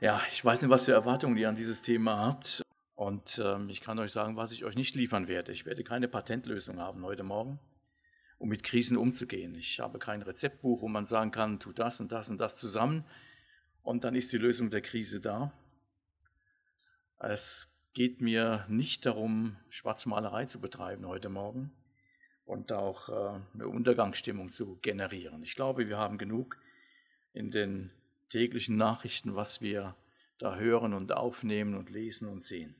Ja, ich weiß nicht, was für Erwartungen ihr an dieses Thema habt. Und ähm, ich kann euch sagen, was ich euch nicht liefern werde. Ich werde keine Patentlösung haben heute Morgen, um mit Krisen umzugehen. Ich habe kein Rezeptbuch, wo man sagen kann, tu das und das und das zusammen und dann ist die Lösung der Krise da. Es geht mir nicht darum, Schwarzmalerei zu betreiben heute Morgen und auch äh, eine Untergangsstimmung zu generieren. Ich glaube, wir haben genug in den täglichen Nachrichten, was wir da hören und aufnehmen und lesen und sehen.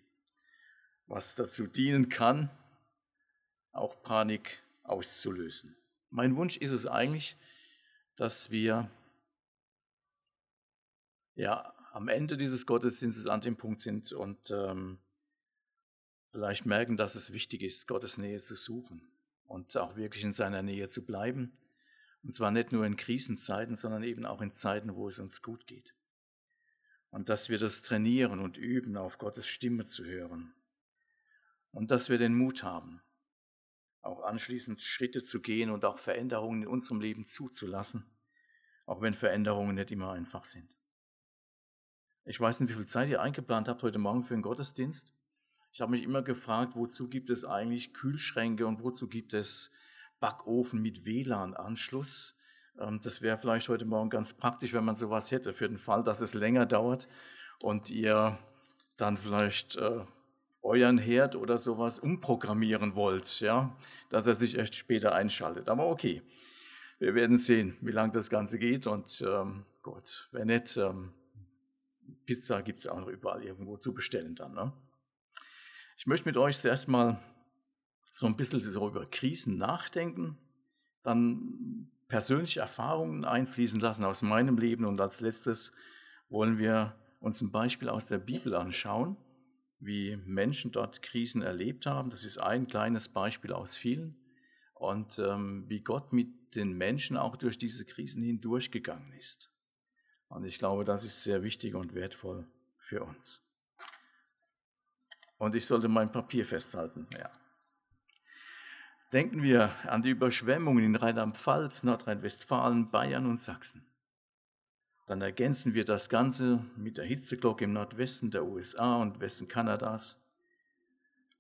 Was dazu dienen kann, auch Panik auszulösen. Mein Wunsch ist es eigentlich, dass wir ja am Ende dieses Gottesdienstes an dem Punkt sind und ähm, vielleicht merken, dass es wichtig ist, Gottes Nähe zu suchen und auch wirklich in seiner Nähe zu bleiben und zwar nicht nur in Krisenzeiten, sondern eben auch in Zeiten, wo es uns gut geht. Und dass wir das trainieren und üben, auf Gottes Stimme zu hören. Und dass wir den Mut haben, auch anschließend Schritte zu gehen und auch Veränderungen in unserem Leben zuzulassen, auch wenn Veränderungen nicht immer einfach sind. Ich weiß nicht, wie viel Zeit ihr eingeplant habt heute Morgen für den Gottesdienst. Ich habe mich immer gefragt, wozu gibt es eigentlich Kühlschränke und wozu gibt es Backofen mit WLAN-Anschluss. Ähm, das wäre vielleicht heute Morgen ganz praktisch, wenn man sowas hätte, für den Fall, dass es länger dauert und ihr dann vielleicht äh, euren Herd oder sowas umprogrammieren wollt, ja, dass er sich echt später einschaltet. Aber okay, wir werden sehen, wie lange das Ganze geht und ähm, gut, wenn nicht, ähm, Pizza gibt es auch noch überall irgendwo zu bestellen dann. Ne? Ich möchte mit euch zuerst mal so ein bisschen so über Krisen nachdenken, dann persönliche Erfahrungen einfließen lassen aus meinem Leben und als letztes wollen wir uns ein Beispiel aus der Bibel anschauen, wie Menschen dort Krisen erlebt haben. Das ist ein kleines Beispiel aus vielen und ähm, wie Gott mit den Menschen auch durch diese Krisen hindurchgegangen ist. Und ich glaube, das ist sehr wichtig und wertvoll für uns. Und ich sollte mein Papier festhalten, ja. Denken wir an die Überschwemmungen in Rheinland-Pfalz, Nordrhein-Westfalen, Bayern und Sachsen. Dann ergänzen wir das Ganze mit der Hitzeglocke im Nordwesten der USA und Westen Kanadas,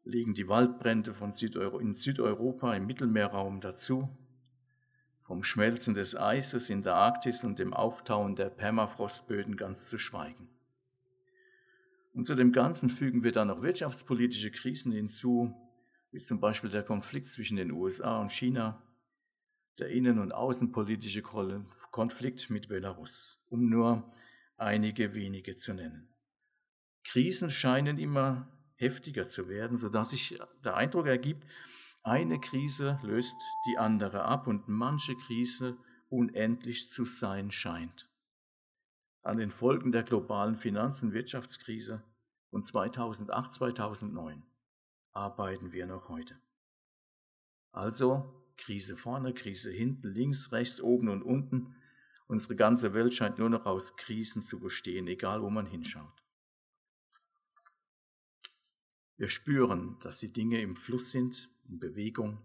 legen die Waldbrände von Südeuro in Südeuropa im Mittelmeerraum dazu, vom Schmelzen des Eises in der Arktis und dem Auftauen der Permafrostböden ganz zu schweigen. Und zu dem Ganzen fügen wir dann noch wirtschaftspolitische Krisen hinzu, wie zum Beispiel der Konflikt zwischen den USA und China, der innen- und außenpolitische Konflikt mit Belarus, um nur einige wenige zu nennen. Krisen scheinen immer heftiger zu werden, sodass sich der Eindruck ergibt, eine Krise löst die andere ab und manche Krise unendlich zu sein scheint. An den Folgen der globalen Finanz- und Wirtschaftskrise von 2008-2009 arbeiten wir noch heute. Also Krise vorne, Krise hinten, links, rechts, oben und unten. Unsere ganze Welt scheint nur noch aus Krisen zu bestehen, egal wo man hinschaut. Wir spüren, dass die Dinge im Fluss sind, in Bewegung.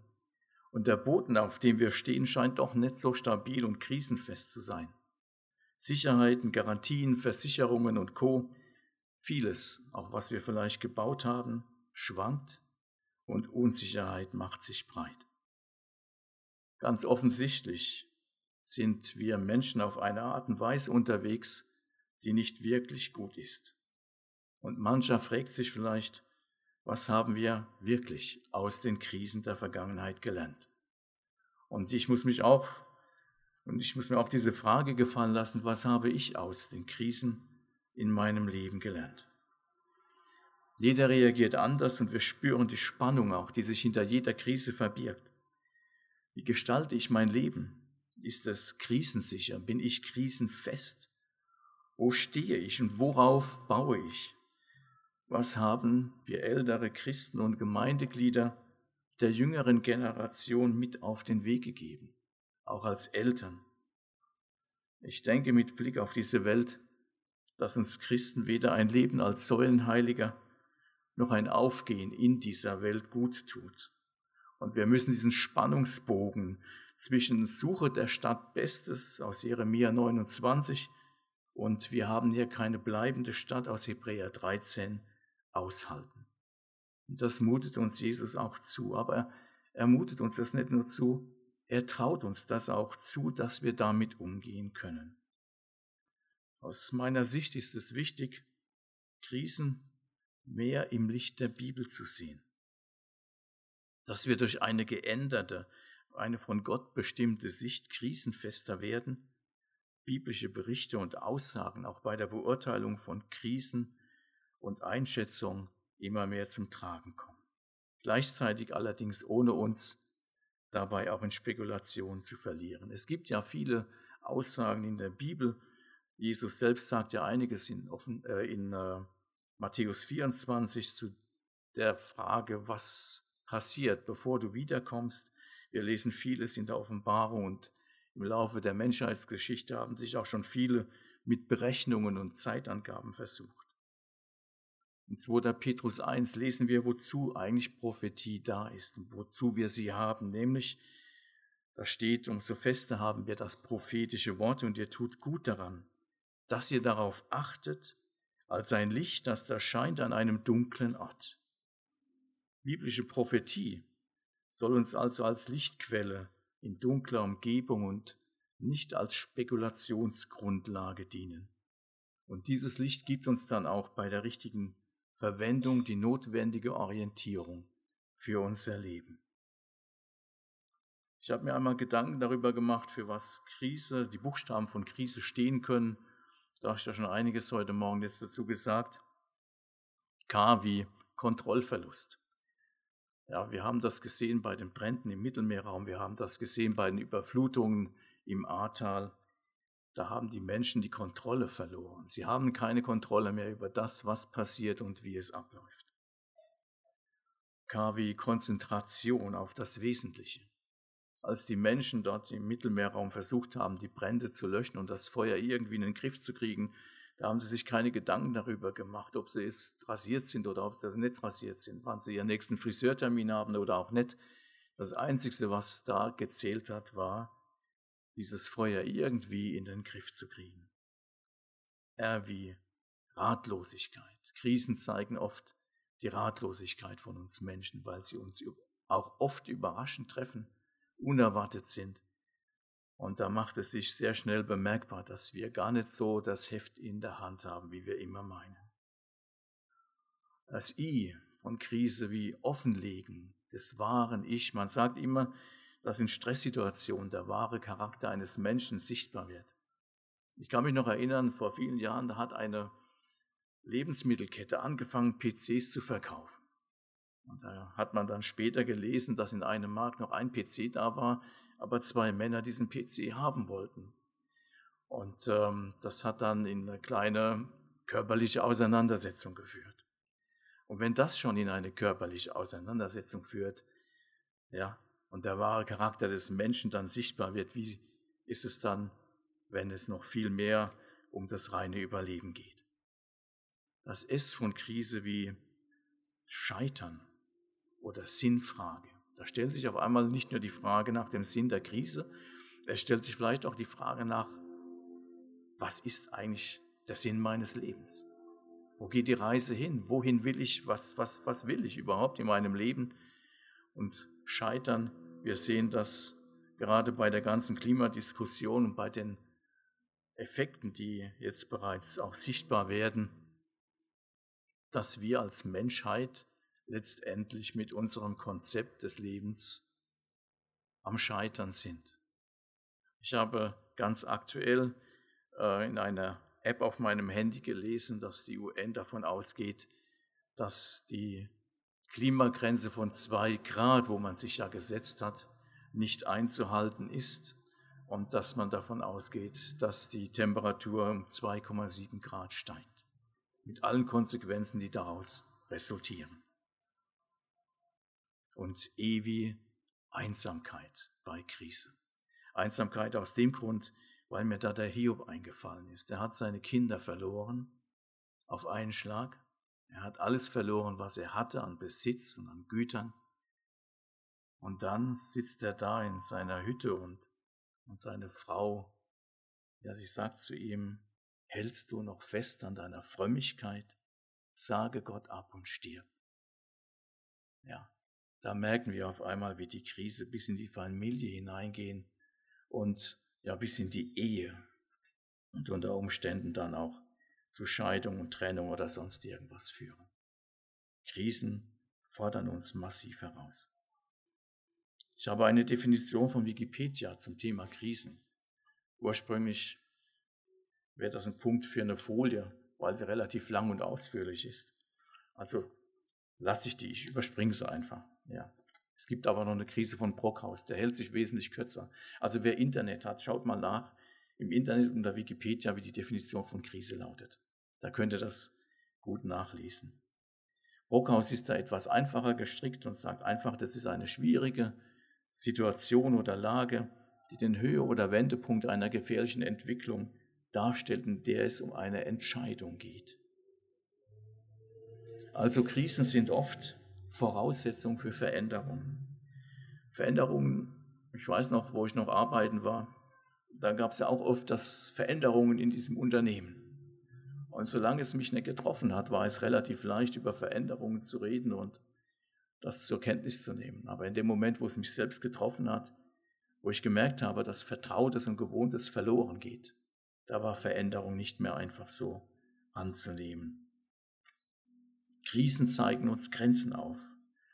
Und der Boden, auf dem wir stehen, scheint doch nicht so stabil und krisenfest zu sein. Sicherheiten, Garantien, Versicherungen und Co. Vieles, auch was wir vielleicht gebaut haben, schwankt und Unsicherheit macht sich breit. Ganz offensichtlich sind wir Menschen auf eine Art und Weise unterwegs, die nicht wirklich gut ist. Und mancher fragt sich vielleicht, was haben wir wirklich aus den Krisen der Vergangenheit gelernt? Und ich muss mich auch, und ich muss mir auch diese Frage gefallen lassen, was habe ich aus den Krisen in meinem Leben gelernt? Jeder reagiert anders und wir spüren die Spannung auch, die sich hinter jeder Krise verbirgt. Wie gestalte ich mein Leben? Ist es krisensicher? Bin ich krisenfest? Wo stehe ich und worauf baue ich? Was haben wir ältere Christen und Gemeindeglieder der jüngeren Generation mit auf den Weg gegeben, auch als Eltern? Ich denke mit Blick auf diese Welt, dass uns Christen weder ein Leben als Säulenheiliger noch ein Aufgehen in dieser Welt gut tut. Und wir müssen diesen Spannungsbogen zwischen Suche der Stadt Bestes aus Jeremia 29 und wir haben hier keine bleibende Stadt aus Hebräer 13 aushalten. Und das mutet uns Jesus auch zu, aber er mutet uns das nicht nur zu, er traut uns das auch zu, dass wir damit umgehen können. Aus meiner Sicht ist es wichtig, Krisen mehr im Licht der Bibel zu sehen. Dass wir durch eine geänderte, eine von Gott bestimmte Sicht krisenfester werden, biblische Berichte und Aussagen auch bei der Beurteilung von Krisen und Einschätzung immer mehr zum Tragen kommen. Gleichzeitig allerdings ohne uns dabei auch in Spekulation zu verlieren. Es gibt ja viele Aussagen in der Bibel. Jesus selbst sagt ja einiges in, äh, in äh, Matthäus 24 zu der Frage, was passiert, bevor du wiederkommst. Wir lesen vieles in der Offenbarung und im Laufe der Menschheitsgeschichte haben sich auch schon viele mit Berechnungen und Zeitangaben versucht. In 2. Petrus 1 lesen wir, wozu eigentlich Prophetie da ist und wozu wir sie haben, nämlich da steht, umso fester haben wir das prophetische Wort und ihr tut gut daran, dass ihr darauf achtet, als ein Licht, das da scheint an einem dunklen Ort. Biblische Prophetie soll uns also als Lichtquelle in dunkler Umgebung und nicht als Spekulationsgrundlage dienen. Und dieses Licht gibt uns dann auch bei der richtigen Verwendung die notwendige Orientierung für unser Leben. Ich habe mir einmal Gedanken darüber gemacht, für was Krise, die Buchstaben von Krise stehen können. Da habe ich ja schon einiges heute Morgen jetzt dazu gesagt. K wie Kontrollverlust. Ja, wir haben das gesehen bei den Bränden im Mittelmeerraum, wir haben das gesehen bei den Überflutungen im Ahrtal. Da haben die Menschen die Kontrolle verloren. Sie haben keine Kontrolle mehr über das, was passiert und wie es abläuft. K wie Konzentration auf das Wesentliche. Als die Menschen dort im Mittelmeerraum versucht haben, die Brände zu löschen und das Feuer irgendwie in den Griff zu kriegen, da haben sie sich keine Gedanken darüber gemacht, ob sie jetzt rasiert sind oder ob sie nicht rasiert sind, wann sie ihren nächsten Friseurtermin haben oder auch nicht. Das Einzige, was da gezählt hat, war, dieses Feuer irgendwie in den Griff zu kriegen. R wie Ratlosigkeit. Krisen zeigen oft die Ratlosigkeit von uns Menschen, weil sie uns auch oft überraschend treffen, unerwartet sind und da macht es sich sehr schnell bemerkbar, dass wir gar nicht so das Heft in der Hand haben, wie wir immer meinen. Das I von Krise wie Offenlegen des wahren Ich. Man sagt immer, dass in Stresssituationen der wahre Charakter eines Menschen sichtbar wird. Ich kann mich noch erinnern, vor vielen Jahren, da hat eine Lebensmittelkette angefangen, PCs zu verkaufen. Und da hat man dann später gelesen, dass in einem Markt noch ein PC da war, aber zwei Männer diesen PC haben wollten. Und ähm, das hat dann in eine kleine körperliche Auseinandersetzung geführt. Und wenn das schon in eine körperliche Auseinandersetzung führt, ja, und der wahre Charakter des Menschen dann sichtbar wird, wie ist es dann, wenn es noch viel mehr um das reine Überleben geht? Das S von Krise wie Scheitern oder Sinnfrage. Da stellt sich auf einmal nicht nur die Frage nach dem Sinn der Krise, es stellt sich vielleicht auch die Frage nach, was ist eigentlich der Sinn meines Lebens? Wo geht die Reise hin? Wohin will ich? Was, was, was will ich überhaupt in meinem Leben? Und scheitern, wir sehen das gerade bei der ganzen Klimadiskussion und bei den Effekten, die jetzt bereits auch sichtbar werden, dass wir als Menschheit letztendlich mit unserem Konzept des Lebens am Scheitern sind. Ich habe ganz aktuell äh, in einer App auf meinem Handy gelesen, dass die UN davon ausgeht, dass die Klimagrenze von zwei Grad, wo man sich ja gesetzt hat, nicht einzuhalten ist und dass man davon ausgeht, dass die Temperatur um 2,7 Grad steigt, mit allen Konsequenzen, die daraus resultieren und ewige Einsamkeit bei Krise. Einsamkeit aus dem Grund, weil mir da der Hiob eingefallen ist. Er hat seine Kinder verloren auf einen Schlag. Er hat alles verloren, was er hatte an Besitz und an Gütern. Und dann sitzt er da in seiner Hütte und, und seine Frau, ja, sie sagt zu ihm, Hältst du noch fest an deiner Frömmigkeit? Sage Gott ab und stirb. Ja, da merken wir auf einmal, wie die Krise bis in die Familie hineingehen und ja, bis in die Ehe und unter Umständen dann auch zu Scheidung und Trennung oder sonst irgendwas führen. Krisen fordern uns massiv heraus. Ich habe eine Definition von Wikipedia zum Thema Krisen. Ursprünglich wäre das ein Punkt für eine Folie, weil sie relativ lang und ausführlich ist. Also lasse ich die, ich überspringe sie einfach. Ja. Es gibt aber noch eine Krise von Brockhaus, der hält sich wesentlich kürzer. Also wer Internet hat, schaut mal nach im Internet unter Wikipedia, wie die Definition von Krise lautet. Da könnt ihr das gut nachlesen. Brockhaus ist da etwas einfacher gestrickt und sagt einfach, das ist eine schwierige Situation oder Lage, die den Höhe- oder Wendepunkt einer gefährlichen Entwicklung darstellt, in der es um eine Entscheidung geht. Also Krisen sind oft Voraussetzung für Veränderungen. Veränderungen, ich weiß noch, wo ich noch arbeiten war, da gab es ja auch oft das Veränderungen in diesem Unternehmen. Und solange es mich nicht getroffen hat, war es relativ leicht, über Veränderungen zu reden und das zur Kenntnis zu nehmen. Aber in dem Moment, wo es mich selbst getroffen hat, wo ich gemerkt habe, dass Vertrautes und Gewohntes verloren geht, da war Veränderung nicht mehr einfach so anzunehmen. Krisen zeigen uns Grenzen auf.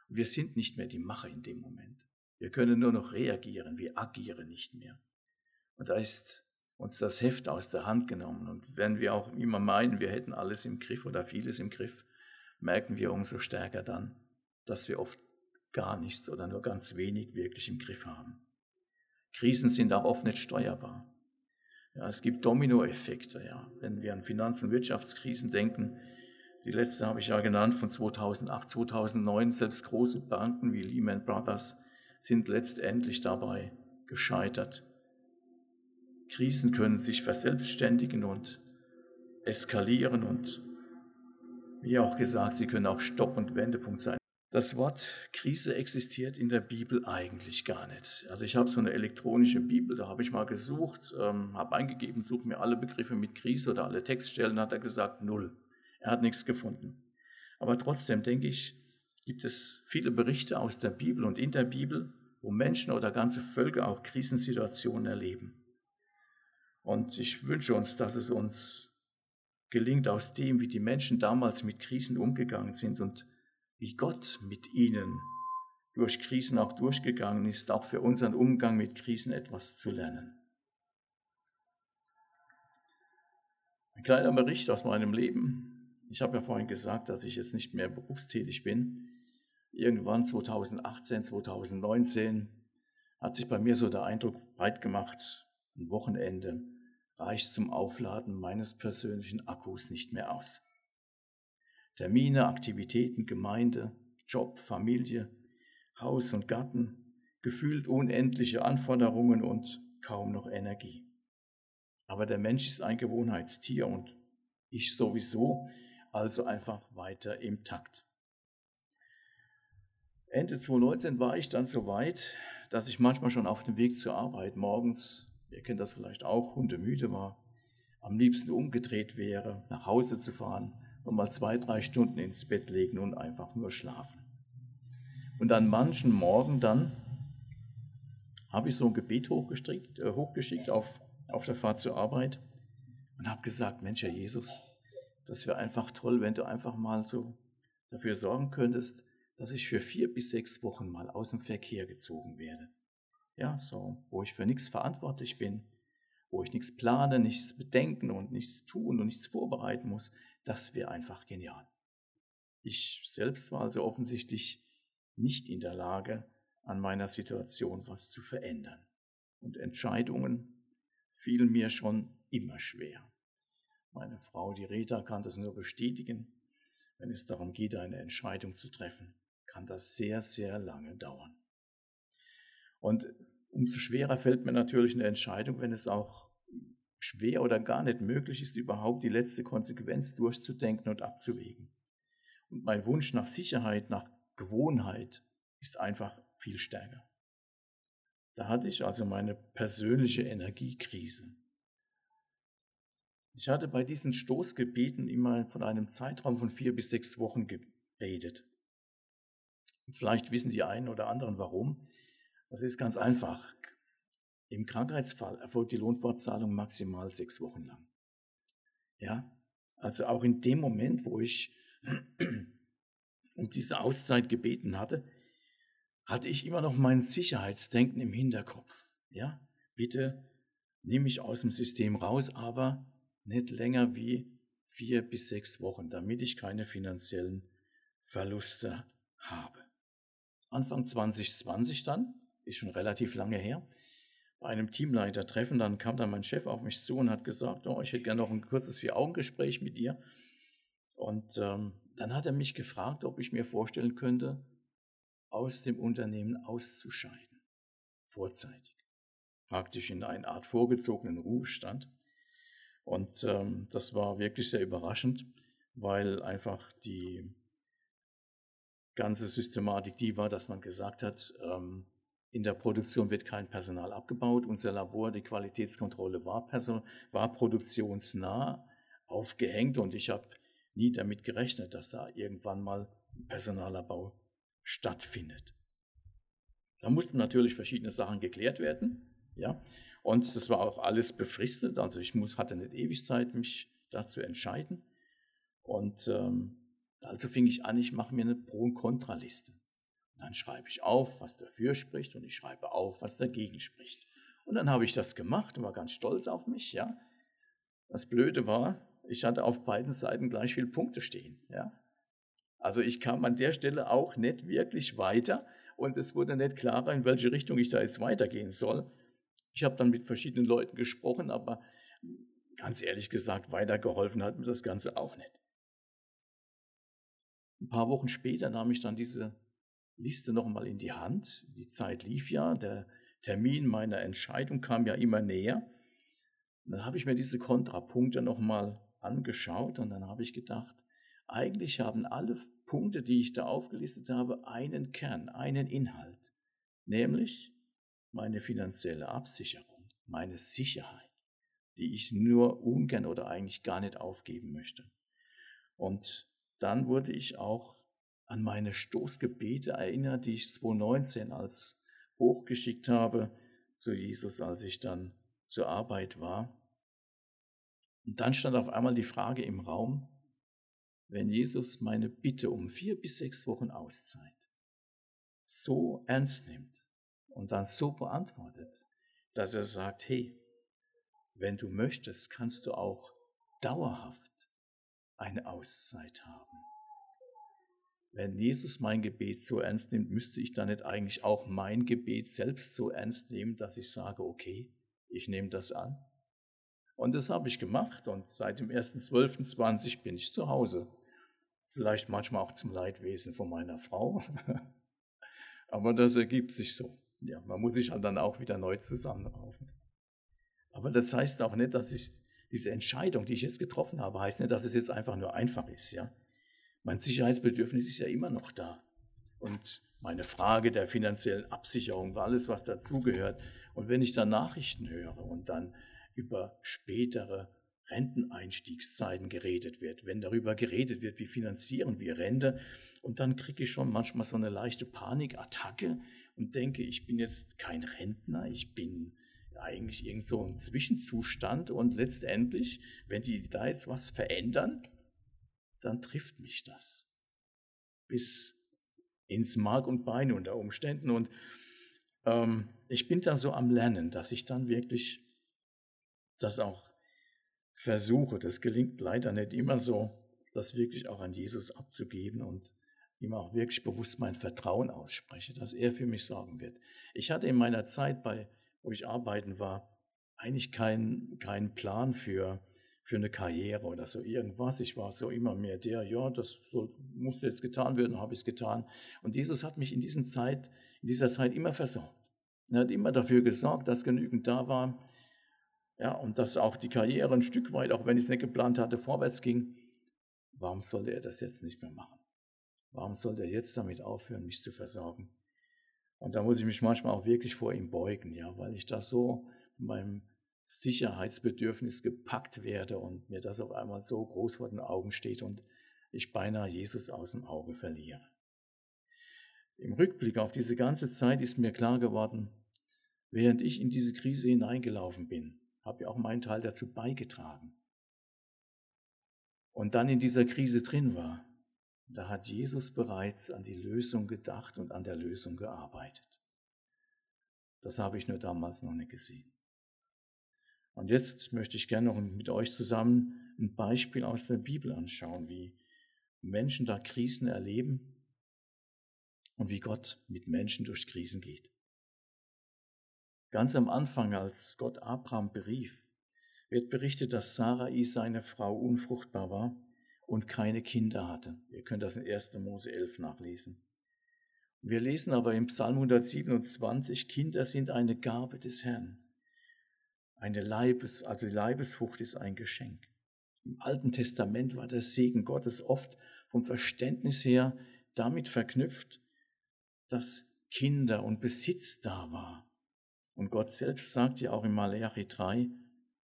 Wir sind nicht mehr die Macher in dem Moment. Wir können nur noch reagieren, wir agieren nicht mehr. Und da ist uns das Heft aus der Hand genommen. Und wenn wir auch immer meinen, wir hätten alles im Griff oder vieles im Griff, merken wir umso stärker dann, dass wir oft gar nichts oder nur ganz wenig wirklich im Griff haben. Krisen sind auch oft nicht steuerbar. Ja, es gibt Dominoeffekte. Ja. Wenn wir an Finanz- und Wirtschaftskrisen denken, die letzte habe ich ja genannt von 2008, 2009, selbst große Banken wie Lehman Brothers sind letztendlich dabei gescheitert. Krisen können sich verselbstständigen und eskalieren und wie auch gesagt, sie können auch Stopp- und Wendepunkt sein. Das Wort Krise existiert in der Bibel eigentlich gar nicht. Also ich habe so eine elektronische Bibel, da habe ich mal gesucht, ähm, habe eingegeben, suche mir alle Begriffe mit Krise oder alle Textstellen, hat er gesagt, null. Er hat nichts gefunden. Aber trotzdem denke ich, gibt es viele Berichte aus der Bibel und in der Bibel, wo Menschen oder ganze Völker auch Krisensituationen erleben. Und ich wünsche uns, dass es uns gelingt, aus dem, wie die Menschen damals mit Krisen umgegangen sind und wie Gott mit ihnen durch Krisen auch durchgegangen ist, auch für unseren Umgang mit Krisen etwas zu lernen. Ein kleiner Bericht aus meinem Leben. Ich habe ja vorhin gesagt, dass ich jetzt nicht mehr berufstätig bin. Irgendwann 2018, 2019 hat sich bei mir so der Eindruck breit gemacht, ein Wochenende reicht zum Aufladen meines persönlichen Akkus nicht mehr aus. Termine, Aktivitäten, Gemeinde, Job, Familie, Haus und Garten, gefühlt unendliche Anforderungen und kaum noch Energie. Aber der Mensch ist ein Gewohnheitstier und ich sowieso, also einfach weiter im Takt. Ende 2019 war ich dann so weit, dass ich manchmal schon auf dem Weg zur Arbeit morgens, ihr kennt das vielleicht auch, hundemüde war, am liebsten umgedreht wäre, nach Hause zu fahren und mal zwei, drei Stunden ins Bett legen und einfach nur schlafen. Und an manchen Morgen dann habe ich so ein Gebet hochgeschickt, äh, hochgeschickt auf, auf der Fahrt zur Arbeit und habe gesagt, Mensch, Herr Jesus, das wäre einfach toll, wenn du einfach mal so dafür sorgen könntest, dass ich für vier bis sechs Wochen mal aus dem Verkehr gezogen werde. Ja, so, wo ich für nichts verantwortlich bin, wo ich nichts plane, nichts bedenken und nichts tun und nichts vorbereiten muss, das wäre einfach genial. Ich selbst war also offensichtlich nicht in der Lage, an meiner Situation was zu verändern. Und Entscheidungen fielen mir schon immer schwer. Meine Frau, die Rita, kann das nur bestätigen. Wenn es darum geht, eine Entscheidung zu treffen, kann das sehr, sehr lange dauern. Und umso schwerer fällt mir natürlich eine Entscheidung, wenn es auch schwer oder gar nicht möglich ist, überhaupt die letzte Konsequenz durchzudenken und abzuwägen. Und mein Wunsch nach Sicherheit, nach Gewohnheit ist einfach viel stärker. Da hatte ich also meine persönliche Energiekrise. Ich hatte bei diesen Stoßgebeten immer von einem Zeitraum von vier bis sechs Wochen geredet. Vielleicht wissen die einen oder anderen warum. Das ist ganz einfach. Im Krankheitsfall erfolgt die Lohnfortzahlung maximal sechs Wochen lang. Ja, also auch in dem Moment, wo ich um diese Auszeit gebeten hatte, hatte ich immer noch mein Sicherheitsdenken im Hinterkopf. Ja, bitte nimm mich aus dem System raus, aber nicht länger wie vier bis sechs Wochen, damit ich keine finanziellen Verluste habe. Anfang 2020 dann, ist schon relativ lange her, bei einem Teamleitertreffen, dann kam dann mein Chef auf mich zu und hat gesagt, oh, ich hätte gerne noch ein kurzes Vier-Augen-Gespräch mit dir. Und ähm, dann hat er mich gefragt, ob ich mir vorstellen könnte, aus dem Unternehmen auszuscheiden, vorzeitig, praktisch in eine Art vorgezogenen Ruhestand. Und ähm, das war wirklich sehr überraschend, weil einfach die ganze Systematik die war, dass man gesagt hat, ähm, in der Produktion wird kein Personal abgebaut. Unser Labor, die Qualitätskontrolle war, Person, war produktionsnah aufgehängt und ich habe nie damit gerechnet, dass da irgendwann mal Personalabbau stattfindet. Da mussten natürlich verschiedene Sachen geklärt werden, ja, und das war auch alles befristet. Also ich muss, hatte nicht ewig Zeit, mich dazu entscheiden. Und ähm, also fing ich an, ich mache mir eine Pro- und Kontraliste. Dann schreibe ich auf, was dafür spricht und ich schreibe auf, was dagegen spricht. Und dann habe ich das gemacht und war ganz stolz auf mich, ja. Das Blöde war, ich hatte auf beiden Seiten gleich viele Punkte stehen, ja. Also ich kam an der Stelle auch nicht wirklich weiter und es wurde nicht klarer, in welche Richtung ich da jetzt weitergehen soll. Ich habe dann mit verschiedenen Leuten gesprochen, aber ganz ehrlich gesagt, weitergeholfen hat mir das Ganze auch nicht. Ein paar Wochen später nahm ich dann diese Liste nochmal in die Hand. Die Zeit lief ja, der Termin meiner Entscheidung kam ja immer näher. Und dann habe ich mir diese Kontrapunkte nochmal angeschaut und dann habe ich gedacht, eigentlich haben alle Punkte, die ich da aufgelistet habe, einen Kern, einen Inhalt, nämlich meine finanzielle Absicherung, meine Sicherheit, die ich nur ungern oder eigentlich gar nicht aufgeben möchte. Und dann wurde ich auch an meine Stoßgebete erinnert, die ich 2019 als hochgeschickt habe zu Jesus, als ich dann zur Arbeit war. Und dann stand auf einmal die Frage im Raum, wenn Jesus meine Bitte um vier bis sechs Wochen Auszeit so ernst nimmt und dann so beantwortet, dass er sagt, hey, wenn du möchtest, kannst du auch dauerhaft eine Auszeit haben. Wenn Jesus mein Gebet so ernst nimmt, müsste ich dann nicht eigentlich auch mein Gebet selbst so ernst nehmen, dass ich sage, okay, ich nehme das an. Und das habe ich gemacht und seit dem 1.12.20 bin ich zu Hause. Vielleicht manchmal auch zum Leidwesen von meiner Frau. Aber das ergibt sich so. Ja, man muss sich halt dann auch wieder neu zusammenraufen. Aber das heißt auch nicht, dass ich diese Entscheidung, die ich jetzt getroffen habe, heißt nicht, dass es jetzt einfach nur einfach ist. Ja? Mein Sicherheitsbedürfnis ist ja immer noch da. Und meine Frage der finanziellen Absicherung war alles, was dazugehört. Und wenn ich dann Nachrichten höre und dann über spätere Renteneinstiegszeiten geredet wird, wenn darüber geredet wird, wie finanzieren wir Rente, und dann kriege ich schon manchmal so eine leichte Panikattacke und denke, ich bin jetzt kein Rentner, ich bin eigentlich irgend so ein Zwischenzustand und letztendlich, wenn die da jetzt was verändern, dann trifft mich das. Bis ins Mark und Bein unter Umständen. Und ähm, ich bin da so am Lernen, dass ich dann wirklich das auch versuche. Das gelingt leider nicht immer so, das wirklich auch an Jesus abzugeben und ihm auch wirklich bewusst mein Vertrauen ausspreche, dass er für mich sorgen wird. Ich hatte in meiner Zeit, bei, wo ich arbeiten war, eigentlich keinen keinen Plan für für eine Karriere oder so irgendwas. Ich war so immer mehr der, ja, das soll, musste jetzt getan werden, habe ich es getan. Und Jesus hat mich in, diesen Zeit, in dieser Zeit immer versorgt. Er hat immer dafür gesorgt, dass genügend da war. Ja, und dass auch die Karriere ein Stück weit, auch wenn ich es nicht geplant hatte, vorwärts ging. Warum sollte er das jetzt nicht mehr machen? Warum sollte er jetzt damit aufhören, mich zu versorgen? Und da muss ich mich manchmal auch wirklich vor ihm beugen, ja, weil ich das so von meinem Sicherheitsbedürfnis gepackt werde und mir das auf einmal so groß vor den Augen steht und ich beinahe Jesus aus dem Auge verliere. Im Rückblick auf diese ganze Zeit ist mir klar geworden, während ich in diese Krise hineingelaufen bin, habe ich auch meinen Teil dazu beigetragen. Und dann in dieser Krise drin war, da hat Jesus bereits an die Lösung gedacht und an der Lösung gearbeitet. Das habe ich nur damals noch nicht gesehen. Und jetzt möchte ich gerne noch mit euch zusammen ein Beispiel aus der Bibel anschauen, wie Menschen da Krisen erleben und wie Gott mit Menschen durch Krisen geht. Ganz am Anfang, als Gott Abraham berief, wird berichtet, dass Sarai, seine Frau, unfruchtbar war und keine Kinder hatte. Ihr könnt das in 1. Mose 11 nachlesen. Wir lesen aber im Psalm 127, Kinder sind eine Gabe des Herrn. Eine Leibes, also die Leibesfrucht ist ein Geschenk. Im Alten Testament war der Segen Gottes oft vom Verständnis her damit verknüpft, dass Kinder und Besitz da war. Und Gott selbst sagt ja auch in Malachi 3,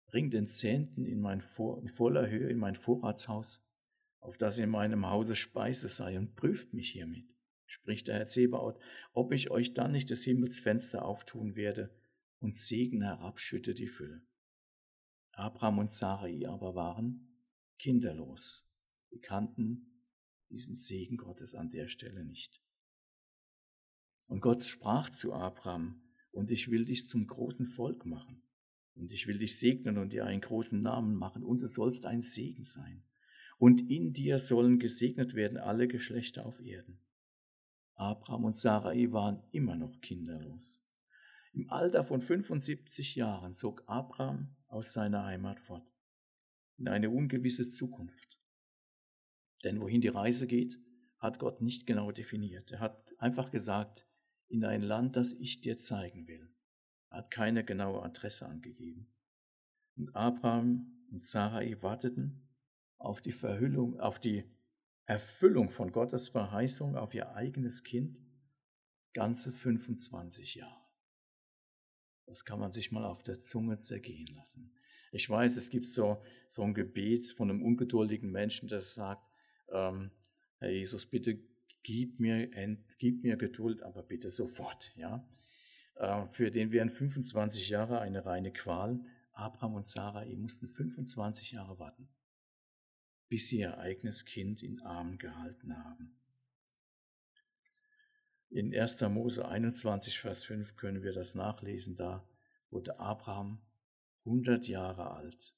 bring den Zehnten in, mein Vor in voller Höhe in mein Vorratshaus, auf das in meinem Hause Speise sei und prüft mich hiermit, spricht der Herr Zebaoth, ob ich euch dann nicht das Himmelsfenster auftun werde und Segen herabschütte die Fülle. Abraham und Sarai aber waren kinderlos. Sie kannten diesen Segen Gottes an der Stelle nicht. Und Gott sprach zu Abraham, und ich will dich zum großen Volk machen, und ich will dich segnen und dir einen großen Namen machen, und du sollst ein Segen sein. Und in dir sollen gesegnet werden alle Geschlechter auf Erden. Abraham und Sarai waren immer noch kinderlos. Im Alter von 75 Jahren zog Abraham aus seiner Heimat fort, in eine ungewisse Zukunft. Denn wohin die Reise geht, hat Gott nicht genau definiert. Er hat einfach gesagt, in ein Land, das ich dir zeigen will. Er hat keine genaue Adresse angegeben. Und Abraham und Sarai warteten auf die Verhüllung, auf die Erfüllung von Gottes Verheißung auf ihr eigenes Kind ganze 25 Jahre. Das kann man sich mal auf der Zunge zergehen lassen. Ich weiß, es gibt so, so ein Gebet von einem ungeduldigen Menschen, das sagt, ähm, Herr Jesus, bitte gib mir, gib mir Geduld, aber bitte sofort. Ja? Äh, für den wären 25 Jahre eine reine Qual. Abraham und Sarah mussten 25 Jahre warten, bis sie ihr eigenes Kind in Armen gehalten haben. In 1. Mose 21, Vers 5 können wir das nachlesen. Da wurde Abraham 100 Jahre alt.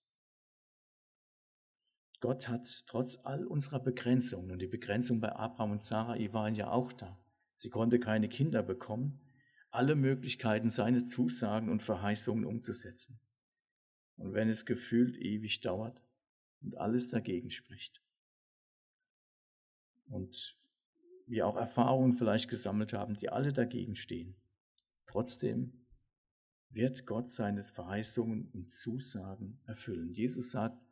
Gott hat trotz all unserer Begrenzungen, und die Begrenzung bei Abraham und Sarai waren ja auch da, sie konnte keine Kinder bekommen, alle Möglichkeiten, seine Zusagen und Verheißungen umzusetzen. Und wenn es gefühlt ewig dauert und alles dagegen spricht. Und wir auch Erfahrungen vielleicht gesammelt haben, die alle dagegen stehen. Trotzdem wird Gott seine Verheißungen und Zusagen erfüllen. Jesus sagt,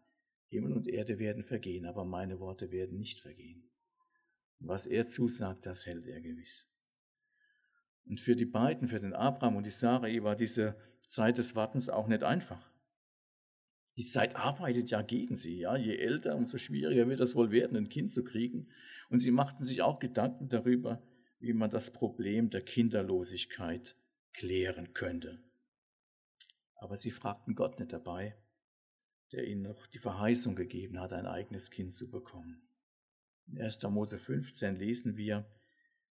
Himmel und Erde werden vergehen, aber meine Worte werden nicht vergehen. Und was er zusagt, das hält er gewiss. Und für die beiden, für den Abraham und die Sarai, war diese Zeit des Wartens auch nicht einfach. Die Zeit arbeitet ja gegen sie. Ja? Je älter, umso schwieriger wird es wohl werden, ein Kind zu kriegen. Und sie machten sich auch Gedanken darüber, wie man das Problem der Kinderlosigkeit klären könnte. Aber sie fragten Gott nicht dabei, der ihnen noch die Verheißung gegeben hat, ein eigenes Kind zu bekommen. In 1. Mose 15 lesen wir,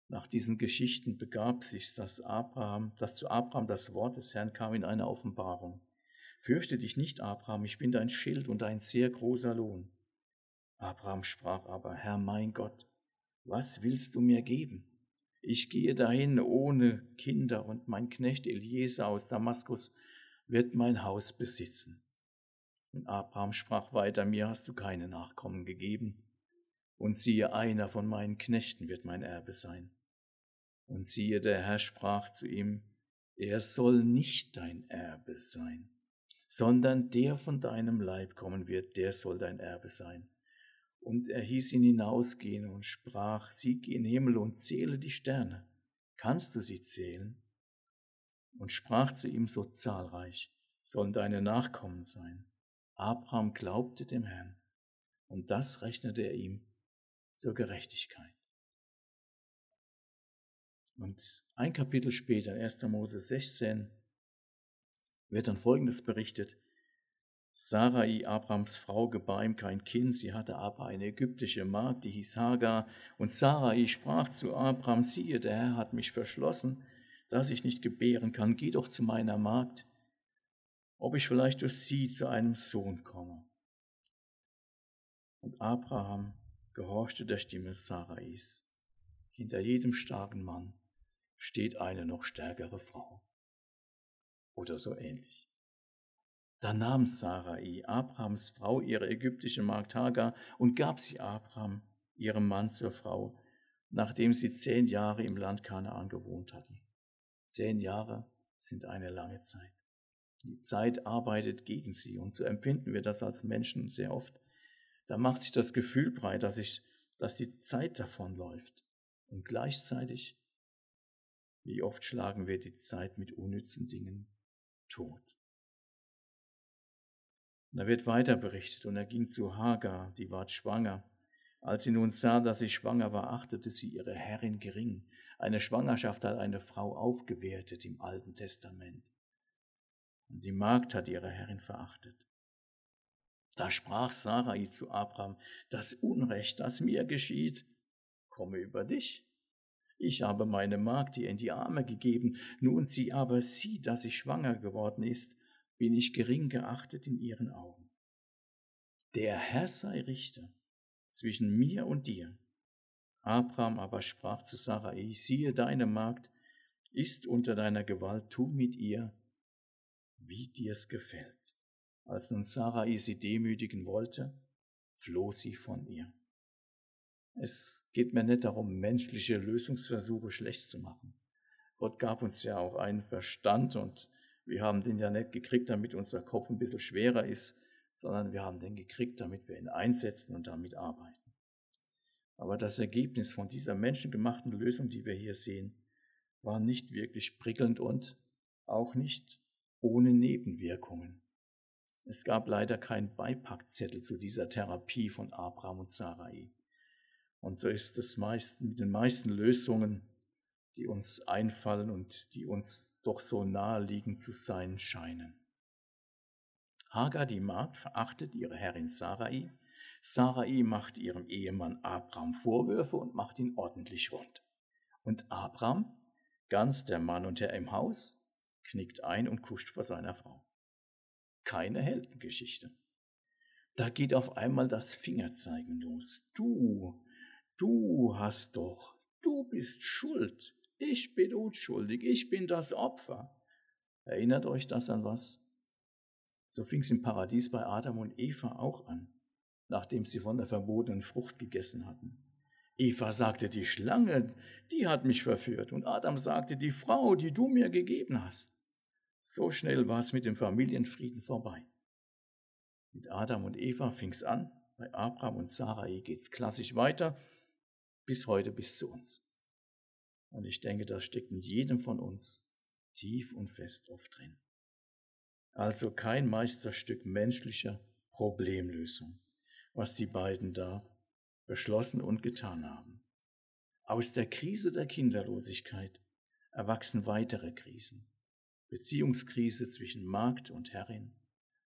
nach diesen Geschichten begab sich, dass, Abraham, dass zu Abraham das Wort des Herrn kam in einer Offenbarung. Fürchte dich nicht, Abraham, ich bin dein Schild und ein sehr großer Lohn. Abraham sprach aber, Herr mein Gott, was willst du mir geben? Ich gehe dahin ohne Kinder und mein Knecht Eliezer aus Damaskus wird mein Haus besitzen. Und Abraham sprach weiter, mir hast du keine Nachkommen gegeben. Und siehe, einer von meinen Knechten wird mein Erbe sein. Und siehe, der Herr sprach zu ihm, er soll nicht dein Erbe sein, sondern der von deinem Leib kommen wird, der soll dein Erbe sein. Und er hieß ihn hinausgehen und sprach, sieh in Himmel und zähle die Sterne. Kannst du sie zählen? Und sprach zu ihm so zahlreich, sollen deine Nachkommen sein. Abraham glaubte dem Herrn und das rechnete er ihm zur Gerechtigkeit. Und ein Kapitel später, 1. Mose 16, wird dann Folgendes berichtet. Sarai, Abrams Frau, gebar ihm kein Kind, sie hatte aber eine ägyptische Magd, die hieß Hagar. Und Sarai sprach zu Abram, siehe, der Herr hat mich verschlossen, dass ich nicht gebären kann, geh doch zu meiner Magd, ob ich vielleicht durch sie zu einem Sohn komme. Und Abraham gehorchte der Stimme Sarais. Hinter jedem starken Mann steht eine noch stärkere Frau. Oder so ähnlich. Da nahm Sarai, Abrahams Frau, ihre ägyptische Magd Hagar und gab sie Abraham, ihrem Mann, zur Frau, nachdem sie zehn Jahre im Land Kanaan gewohnt hatten. Zehn Jahre sind eine lange Zeit. Die Zeit arbeitet gegen sie und so empfinden wir das als Menschen sehr oft. Da macht sich das Gefühl breit, dass, ich, dass die Zeit davonläuft. Und gleichzeitig, wie oft schlagen wir die Zeit mit unnützen Dingen tot. Da wird weiter berichtet, und er ging zu Hagar, die ward schwanger. Als sie nun sah, dass sie schwanger war, achtete sie ihre Herrin gering. Eine Schwangerschaft hat eine Frau aufgewertet im Alten Testament. Und die Magd hat ihre Herrin verachtet. Da sprach Sarai zu Abraham, das Unrecht, das mir geschieht, komme über dich. Ich habe meine Magd dir in die Arme gegeben, nun sie aber sieht, dass sie schwanger geworden ist, bin ich gering geachtet in ihren Augen. Der Herr sei Richter zwischen mir und dir. Abraham aber sprach zu Sarai, siehe deine Magd ist unter deiner Gewalt, tu mit ihr, wie dir's gefällt. Als nun Sarai sie demütigen wollte, floh sie von ihr. Es geht mir nicht darum, menschliche Lösungsversuche schlecht zu machen. Gott gab uns ja auch einen Verstand und wir haben den ja nicht gekriegt, damit unser Kopf ein bisschen schwerer ist, sondern wir haben den gekriegt, damit wir ihn einsetzen und damit arbeiten. Aber das Ergebnis von dieser menschengemachten Lösung, die wir hier sehen, war nicht wirklich prickelnd und auch nicht ohne Nebenwirkungen. Es gab leider keinen Beipackzettel zu dieser Therapie von Abraham und Sarai. Und so ist es meist mit den meisten Lösungen, die uns einfallen und die uns doch so naheliegend zu sein scheinen. Hagar, die Magd, verachtet ihre Herrin Sarai. Sarai macht ihrem Ehemann Abraham Vorwürfe und macht ihn ordentlich rund. Und Abraham, ganz der Mann und Herr im Haus, knickt ein und kuscht vor seiner Frau. Keine Heldengeschichte. Da geht auf einmal das Fingerzeigen los. Du, du hast doch, du bist schuld. Ich bin unschuldig, ich bin das Opfer. Erinnert euch das an was? So fing es im Paradies bei Adam und Eva auch an, nachdem sie von der verbotenen Frucht gegessen hatten. Eva sagte, die Schlange, die hat mich verführt. Und Adam sagte, die Frau, die du mir gegeben hast. So schnell war es mit dem Familienfrieden vorbei. Mit Adam und Eva fing es an, bei Abraham und Sarai es klassisch weiter, bis heute, bis zu uns. Und ich denke, das steckt in jedem von uns tief und fest oft drin. Also kein Meisterstück menschlicher Problemlösung, was die beiden da beschlossen und getan haben. Aus der Krise der Kinderlosigkeit erwachsen weitere Krisen. Beziehungskrise zwischen Magd und Herrin,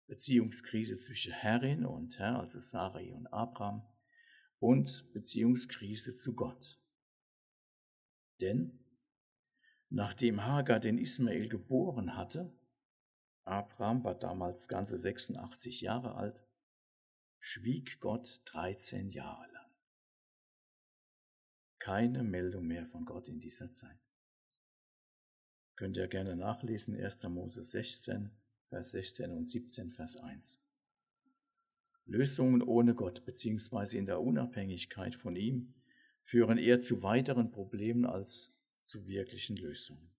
Beziehungskrise zwischen Herrin und Herr, also Sarai und Abraham, und Beziehungskrise zu Gott. Denn nachdem Hagar den Ismael geboren hatte, Abraham war damals ganze 86 Jahre alt, schwieg Gott 13 Jahre lang. Keine Meldung mehr von Gott in dieser Zeit. Könnt ihr gerne nachlesen, 1. Mose 16, Vers 16 und 17, Vers 1. Lösungen ohne Gott beziehungsweise in der Unabhängigkeit von ihm führen eher zu weiteren Problemen als zu wirklichen Lösungen.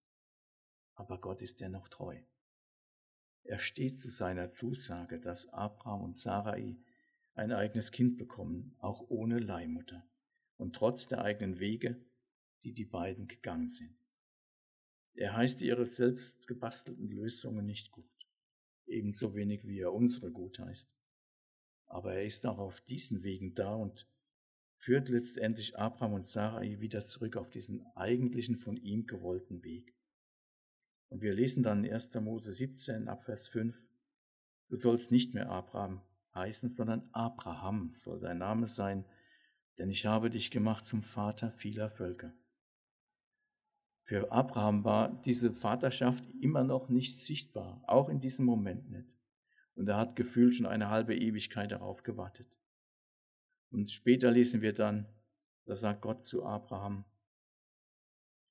Aber Gott ist dennoch treu. Er steht zu seiner Zusage, dass Abraham und Sarai ein eigenes Kind bekommen, auch ohne Leihmutter und trotz der eigenen Wege, die die beiden gegangen sind. Er heißt ihre selbst gebastelten Lösungen nicht gut. ebenso wenig wie er unsere gutheißt. Aber er ist auch auf diesen Wegen da und führt letztendlich Abraham und Sarai wieder zurück auf diesen eigentlichen von ihm gewollten Weg. Und wir lesen dann in 1. Mose 17 ab Vers 5, du sollst nicht mehr Abraham heißen, sondern Abraham soll sein Name sein, denn ich habe dich gemacht zum Vater vieler Völker. Für Abraham war diese Vaterschaft immer noch nicht sichtbar, auch in diesem Moment nicht. Und er hat gefühlt schon eine halbe Ewigkeit darauf gewartet. Und später lesen wir dann, da sagt Gott zu Abraham,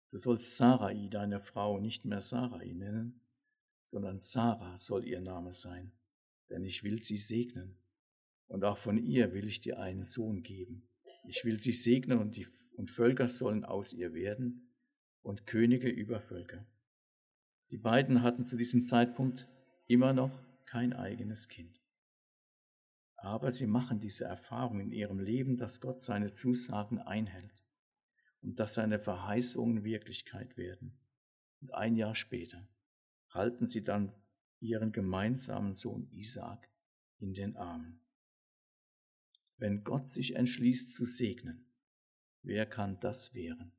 du sollst Sarai, deine Frau, nicht mehr Sarai nennen, sondern Sarah soll ihr Name sein, denn ich will sie segnen. Und auch von ihr will ich dir einen Sohn geben. Ich will sie segnen und, die, und Völker sollen aus ihr werden und Könige über Völker. Die beiden hatten zu diesem Zeitpunkt immer noch kein eigenes Kind. Aber sie machen diese Erfahrung in ihrem Leben, dass Gott seine Zusagen einhält und dass seine Verheißungen Wirklichkeit werden. Und ein Jahr später halten sie dann ihren gemeinsamen Sohn Isaak in den Armen. Wenn Gott sich entschließt zu segnen, wer kann das wehren?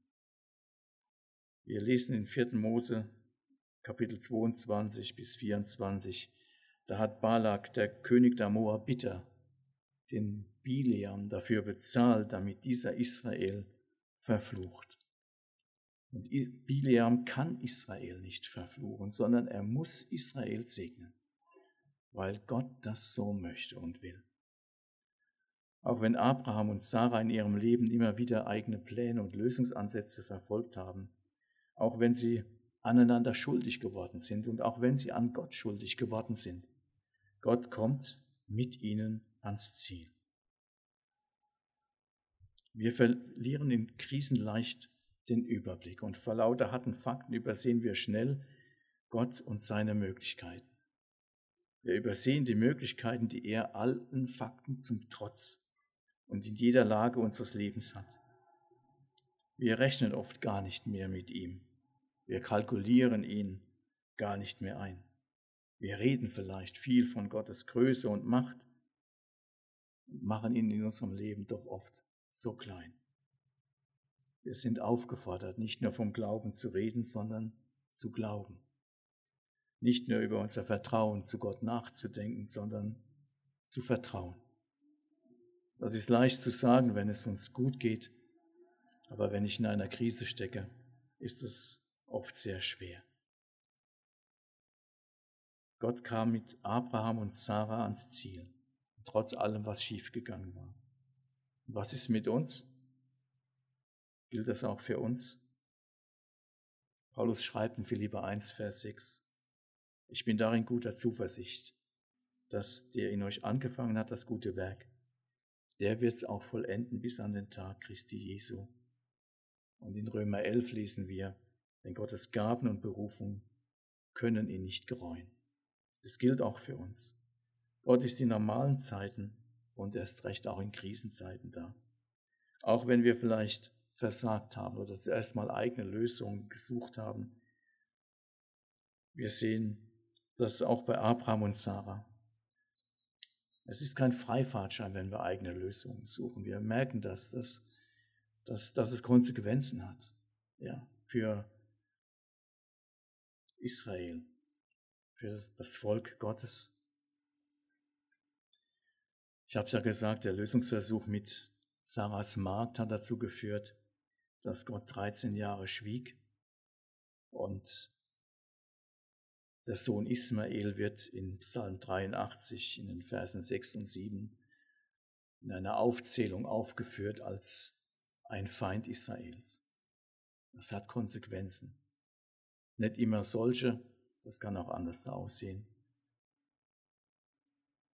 Wir lesen in 4. Mose Kapitel 22 bis 24. Da hat Balak, der König der Moabiter, den Bileam dafür bezahlt, damit dieser Israel verflucht. Und Bileam kann Israel nicht verfluchen, sondern er muss Israel segnen, weil Gott das so möchte und will. Auch wenn Abraham und Sarah in ihrem Leben immer wieder eigene Pläne und Lösungsansätze verfolgt haben, auch wenn sie aneinander schuldig geworden sind und auch wenn sie an Gott schuldig geworden sind. Gott kommt mit ihnen ans Ziel. Wir verlieren in Krisen leicht den Überblick und vor lauter harten Fakten übersehen wir schnell Gott und seine Möglichkeiten. Wir übersehen die Möglichkeiten, die er alten Fakten zum Trotz und in jeder Lage unseres Lebens hat. Wir rechnen oft gar nicht mehr mit ihm. Wir kalkulieren ihn gar nicht mehr ein. Wir reden vielleicht viel von Gottes Größe und Macht und machen ihn in unserem Leben doch oft so klein. Wir sind aufgefordert, nicht nur vom Glauben zu reden, sondern zu glauben. Nicht nur über unser Vertrauen zu Gott nachzudenken, sondern zu vertrauen. Das ist leicht zu sagen, wenn es uns gut geht, aber wenn ich in einer Krise stecke, ist es oft sehr schwer. Gott kam mit Abraham und Sarah ans Ziel, trotz allem, was schiefgegangen war. Was ist mit uns? Gilt das auch für uns? Paulus schreibt in Philipper 1, Vers 6, ich bin darin guter Zuversicht, dass der in euch angefangen hat, das gute Werk, der wird es auch vollenden bis an den Tag Christi Jesu. Und in Römer 11 lesen wir, denn Gottes Gaben und Berufung können ihn nicht gereuen. Das gilt auch für uns. Gott ist in normalen Zeiten und erst recht auch in Krisenzeiten da. Auch wenn wir vielleicht versagt haben oder zuerst mal eigene Lösungen gesucht haben. Wir sehen das auch bei Abraham und Sarah. Es ist kein Freifahrtschein, wenn wir eigene Lösungen suchen. Wir merken das, dass, dass, dass es Konsequenzen hat ja, für Israel, für das Volk Gottes. Ich habe es ja gesagt, der Lösungsversuch mit Sarahs Magd hat dazu geführt, dass Gott 13 Jahre schwieg und der Sohn Ismael wird in Psalm 83 in den Versen 6 und 7 in einer Aufzählung aufgeführt als ein Feind Israels. Das hat Konsequenzen. Nicht immer solche, das kann auch anders da aussehen.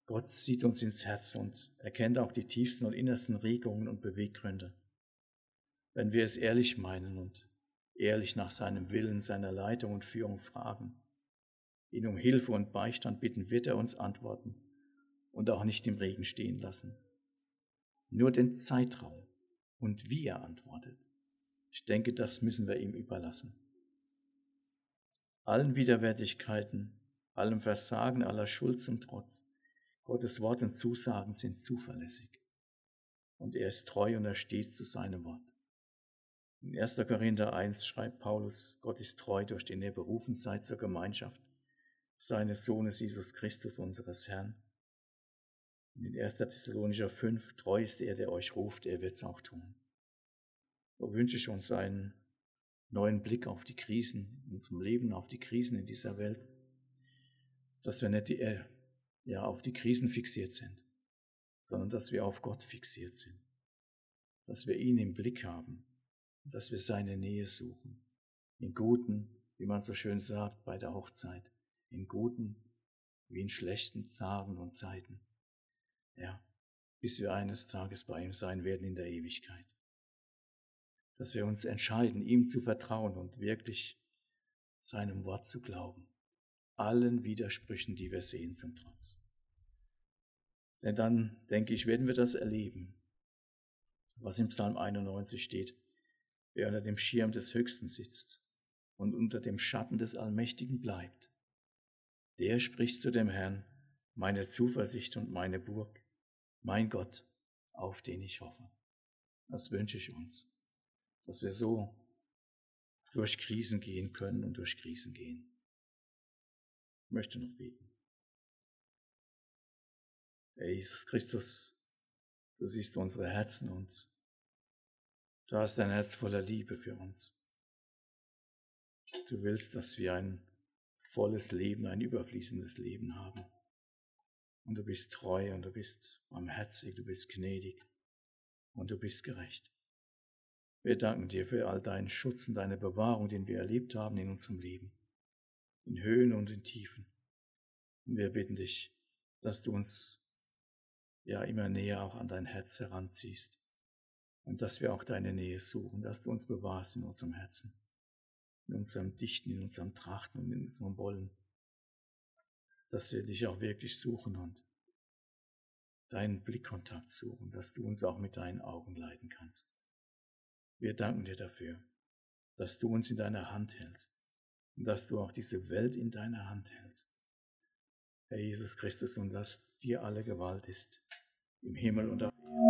Gott sieht uns ins Herz und erkennt auch die tiefsten und innersten Regungen und Beweggründe. Wenn wir es ehrlich meinen und ehrlich nach seinem Willen, seiner Leitung und Führung fragen, ihn um Hilfe und Beistand bitten, wird er uns antworten und auch nicht im Regen stehen lassen. Nur den Zeitraum und wie er antwortet, ich denke, das müssen wir ihm überlassen allen Widerwärtigkeiten, allem Versagen, aller Schuld zum Trotz. Gottes Wort und Zusagen sind zuverlässig. Und er ist treu und er steht zu seinem Wort. In 1. Korinther 1 schreibt Paulus, Gott ist treu, durch den ihr berufen seid zur Gemeinschaft seines Sohnes Jesus Christus, unseres Herrn. In 1. Thessalonicher 5, treu ist er, der euch ruft, er wird es auch tun. So wünsche ich uns einen neuen Blick auf die Krisen in unserem Leben, auf die Krisen in dieser Welt, dass wir nicht die, äh, ja, auf die Krisen fixiert sind, sondern dass wir auf Gott fixiert sind, dass wir ihn im Blick haben, dass wir seine Nähe suchen, in guten, wie man so schön sagt bei der Hochzeit, in guten wie in schlechten Tagen und Zeiten. Ja, bis wir eines Tages bei ihm sein werden in der Ewigkeit. Dass wir uns entscheiden, ihm zu vertrauen und wirklich seinem Wort zu glauben. Allen Widersprüchen, die wir sehen, zum Trotz. Denn dann, denke ich, werden wir das erleben, was im Psalm 91 steht. Wer unter dem Schirm des Höchsten sitzt und unter dem Schatten des Allmächtigen bleibt, der spricht zu dem Herrn, meine Zuversicht und meine Burg, mein Gott, auf den ich hoffe. Das wünsche ich uns, dass wir so durch Krisen gehen können und durch Krisen gehen. Ich möchte noch beten. Herr Jesus Christus, du siehst unsere Herzen und du hast ein Herz voller Liebe für uns. Du willst, dass wir ein volles Leben, ein überfließendes Leben haben. Und du bist treu und du bist barmherzig, du bist gnädig und du bist gerecht. Wir danken dir für all deinen Schutz und deine Bewahrung, den wir erlebt haben in unserem Leben, in Höhen und in Tiefen. Und wir bitten dich, dass du uns ja immer näher auch an dein Herz heranziehst und dass wir auch deine Nähe suchen, dass du uns bewahrst in unserem Herzen in unserem Dichten, in unserem Trachten und in unserem Wollen, dass wir dich auch wirklich suchen und deinen Blickkontakt suchen, dass du uns auch mit deinen Augen leiten kannst. Wir danken dir dafür, dass du uns in deiner Hand hältst und dass du auch diese Welt in deiner Hand hältst. Herr Jesus Christus, und dass dir alle Gewalt ist, im Himmel und auf Erden.